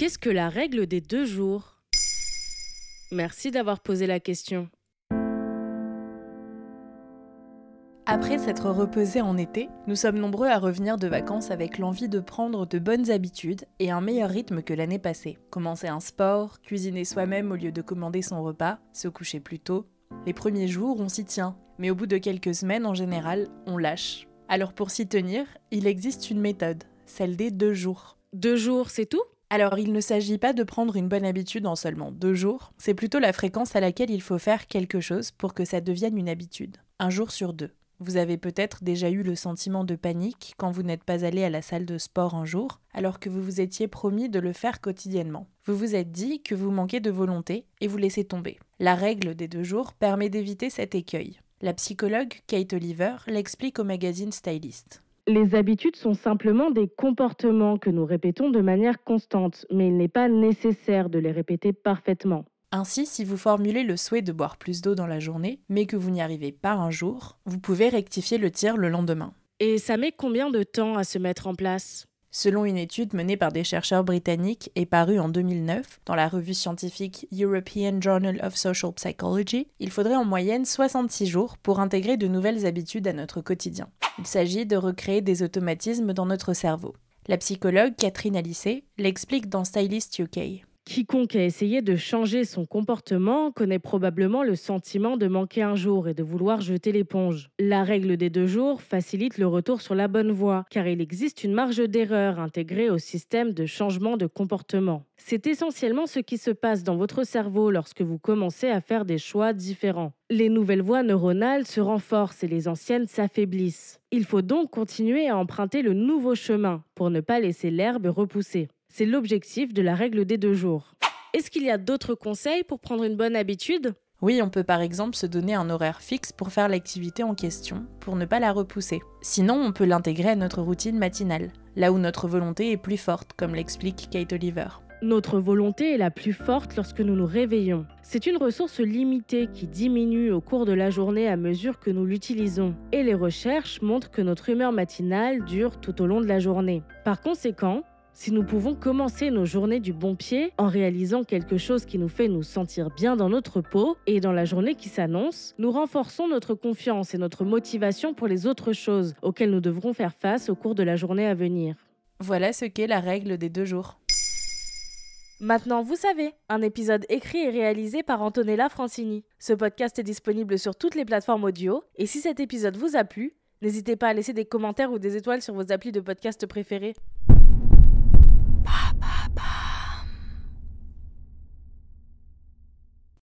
Qu'est-ce que la règle des deux jours? Merci d'avoir posé la question. Après s'être reposé en été, nous sommes nombreux à revenir de vacances avec l'envie de prendre de bonnes habitudes et un meilleur rythme que l'année passée. Commencer un sport, cuisiner soi-même au lieu de commander son repas, se coucher plus tôt. Les premiers jours, on s'y tient, mais au bout de quelques semaines, en général, on lâche. Alors pour s'y tenir, il existe une méthode, celle des deux jours. Deux jours, c'est tout? Alors il ne s'agit pas de prendre une bonne habitude en seulement deux jours, c'est plutôt la fréquence à laquelle il faut faire quelque chose pour que ça devienne une habitude, un jour sur deux. Vous avez peut-être déjà eu le sentiment de panique quand vous n'êtes pas allé à la salle de sport un jour, alors que vous vous étiez promis de le faire quotidiennement. Vous vous êtes dit que vous manquez de volonté et vous laissez tomber. La règle des deux jours permet d'éviter cet écueil. La psychologue Kate Oliver l'explique au magazine Stylist. Les habitudes sont simplement des comportements que nous répétons de manière constante, mais il n'est pas nécessaire de les répéter parfaitement. Ainsi, si vous formulez le souhait de boire plus d'eau dans la journée, mais que vous n'y arrivez pas un jour, vous pouvez rectifier le tir le lendemain. Et ça met combien de temps à se mettre en place? Selon une étude menée par des chercheurs britanniques et parue en 2009 dans la revue scientifique European Journal of Social Psychology, il faudrait en moyenne 66 jours pour intégrer de nouvelles habitudes à notre quotidien. Il s'agit de recréer des automatismes dans notre cerveau. La psychologue Catherine Alice l'explique dans Stylist UK. Quiconque a essayé de changer son comportement connaît probablement le sentiment de manquer un jour et de vouloir jeter l'éponge. La règle des deux jours facilite le retour sur la bonne voie, car il existe une marge d'erreur intégrée au système de changement de comportement. C'est essentiellement ce qui se passe dans votre cerveau lorsque vous commencez à faire des choix différents. Les nouvelles voies neuronales se renforcent et les anciennes s'affaiblissent. Il faut donc continuer à emprunter le nouveau chemin pour ne pas laisser l'herbe repousser. C'est l'objectif de la règle des deux jours. Est-ce qu'il y a d'autres conseils pour prendre une bonne habitude? Oui, on peut par exemple se donner un horaire fixe pour faire l'activité en question, pour ne pas la repousser. Sinon, on peut l'intégrer à notre routine matinale, là où notre volonté est plus forte, comme l'explique Kate Oliver. Notre volonté est la plus forte lorsque nous nous réveillons. C'est une ressource limitée qui diminue au cours de la journée à mesure que nous l'utilisons. Et les recherches montrent que notre humeur matinale dure tout au long de la journée. Par conséquent, si nous pouvons commencer nos journées du bon pied en réalisant quelque chose qui nous fait nous sentir bien dans notre peau et dans la journée qui s'annonce, nous renforçons notre confiance et notre motivation pour les autres choses auxquelles nous devrons faire face au cours de la journée à venir. Voilà ce qu'est la règle des deux jours. Maintenant, vous savez, un épisode écrit et réalisé par Antonella Francini. Ce podcast est disponible sur toutes les plateformes audio, et si cet épisode vous a plu, n'hésitez pas à laisser des commentaires ou des étoiles sur vos applis de podcast préférés.